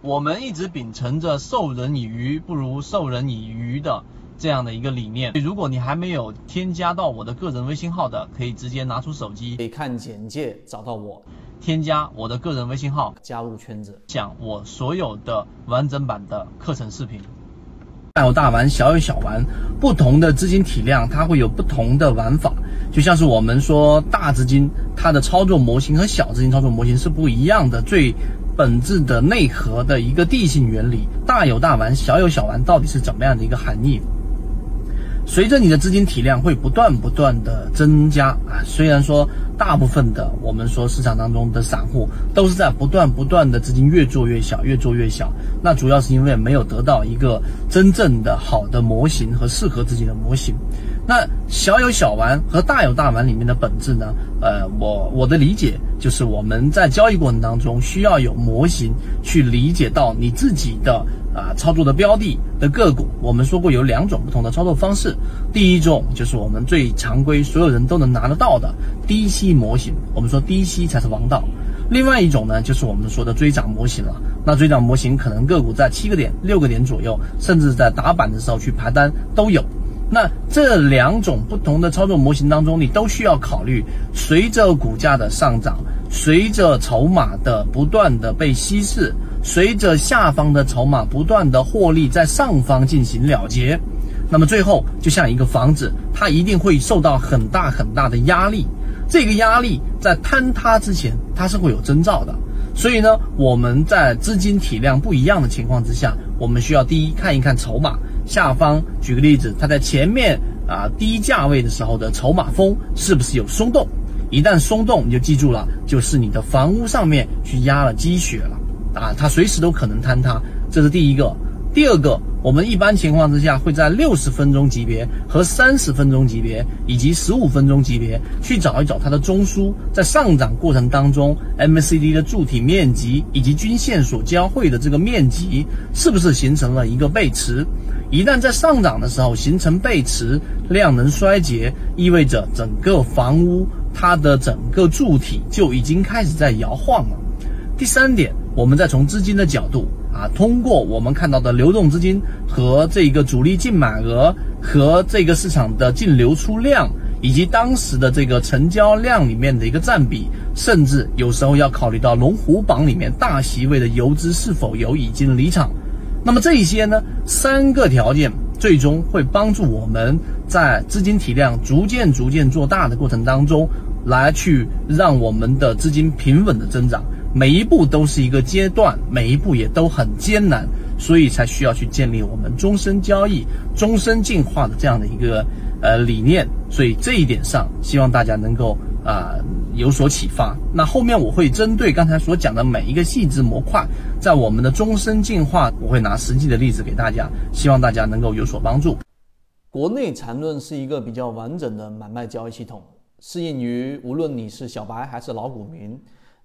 我们一直秉承着授人以鱼不如授人以渔的这样的一个理念。如果你还没有添加到我的个人微信号的，可以直接拿出手机，可以看简介找到我，添加我的个人微信号，加入圈子，讲我所有的完整版的课程视频。大有大玩，小有小玩，不同的资金体量它会有不同的玩法。就像是我们说大资金它的操作模型和小资金操作模型是不一样的，最。本质的内核的一个地性原理，大有大玩，小有小玩，到底是怎么样的一个含义？随着你的资金体量会不断不断的增加啊，虽然说大部分的我们说市场当中的散户都是在不断不断的资金越做越小，越做越小，那主要是因为没有得到一个真正的好的模型和适合自己的模型。那小有小玩和大有大玩里面的本质呢？呃，我我的理解就是我们在交易过程当中需要有模型去理解到你自己的啊操作的标的的个股。我们说过有两种不同的操作方式，第一种就是我们最常规所有人都能拿得到的低吸模型，我们说低吸才是王道。另外一种呢，就是我们说的追涨模型了。那追涨模型可能个股在七个点、六个点左右，甚至在打板的时候去排单都有。那这两种不同的操作模型当中，你都需要考虑，随着股价的上涨，随着筹码的不断的被稀释，随着下方的筹码不断的获利在上方进行了结，那么最后就像一个房子，它一定会受到很大很大的压力，这个压力在坍塌之前，它是会有征兆的。所以呢，我们在资金体量不一样的情况之下，我们需要第一看一看筹码。下方举个例子，它在前面啊低价位的时候的筹码峰是不是有松动？一旦松动，你就记住了，就是你的房屋上面去压了积雪了啊，它随时都可能坍塌。这是第一个。第二个，我们一般情况之下会在六十分钟级别和三十分钟级别以及十五分钟级别去找一找它的中枢，在上涨过程当中，MACD 的柱体面积以及均线所交汇的这个面积是不是形成了一个背驰？一旦在上涨的时候形成背驰，量能衰竭，意味着整个房屋它的整个柱体就已经开始在摇晃了。第三点，我们再从资金的角度。啊，通过我们看到的流动资金和这个主力净买额和这个市场的净流出量，以及当时的这个成交量里面的一个占比，甚至有时候要考虑到龙虎榜里面大席位的游资是否有已经离场。那么这一些呢，三个条件最终会帮助我们在资金体量逐渐逐渐做大的过程当中，来去让我们的资金平稳的增长。每一步都是一个阶段，每一步也都很艰难，所以才需要去建立我们终身交易、终身进化的这样的一个呃理念。所以这一点上，希望大家能够啊有所启发。那后面我会针对刚才所讲的每一个细致模块，在我们的终身进化，我会拿实际的例子给大家，希望大家能够有所帮助。国内缠论是一个比较完整的买卖交易系统，适应于无论你是小白还是老股民。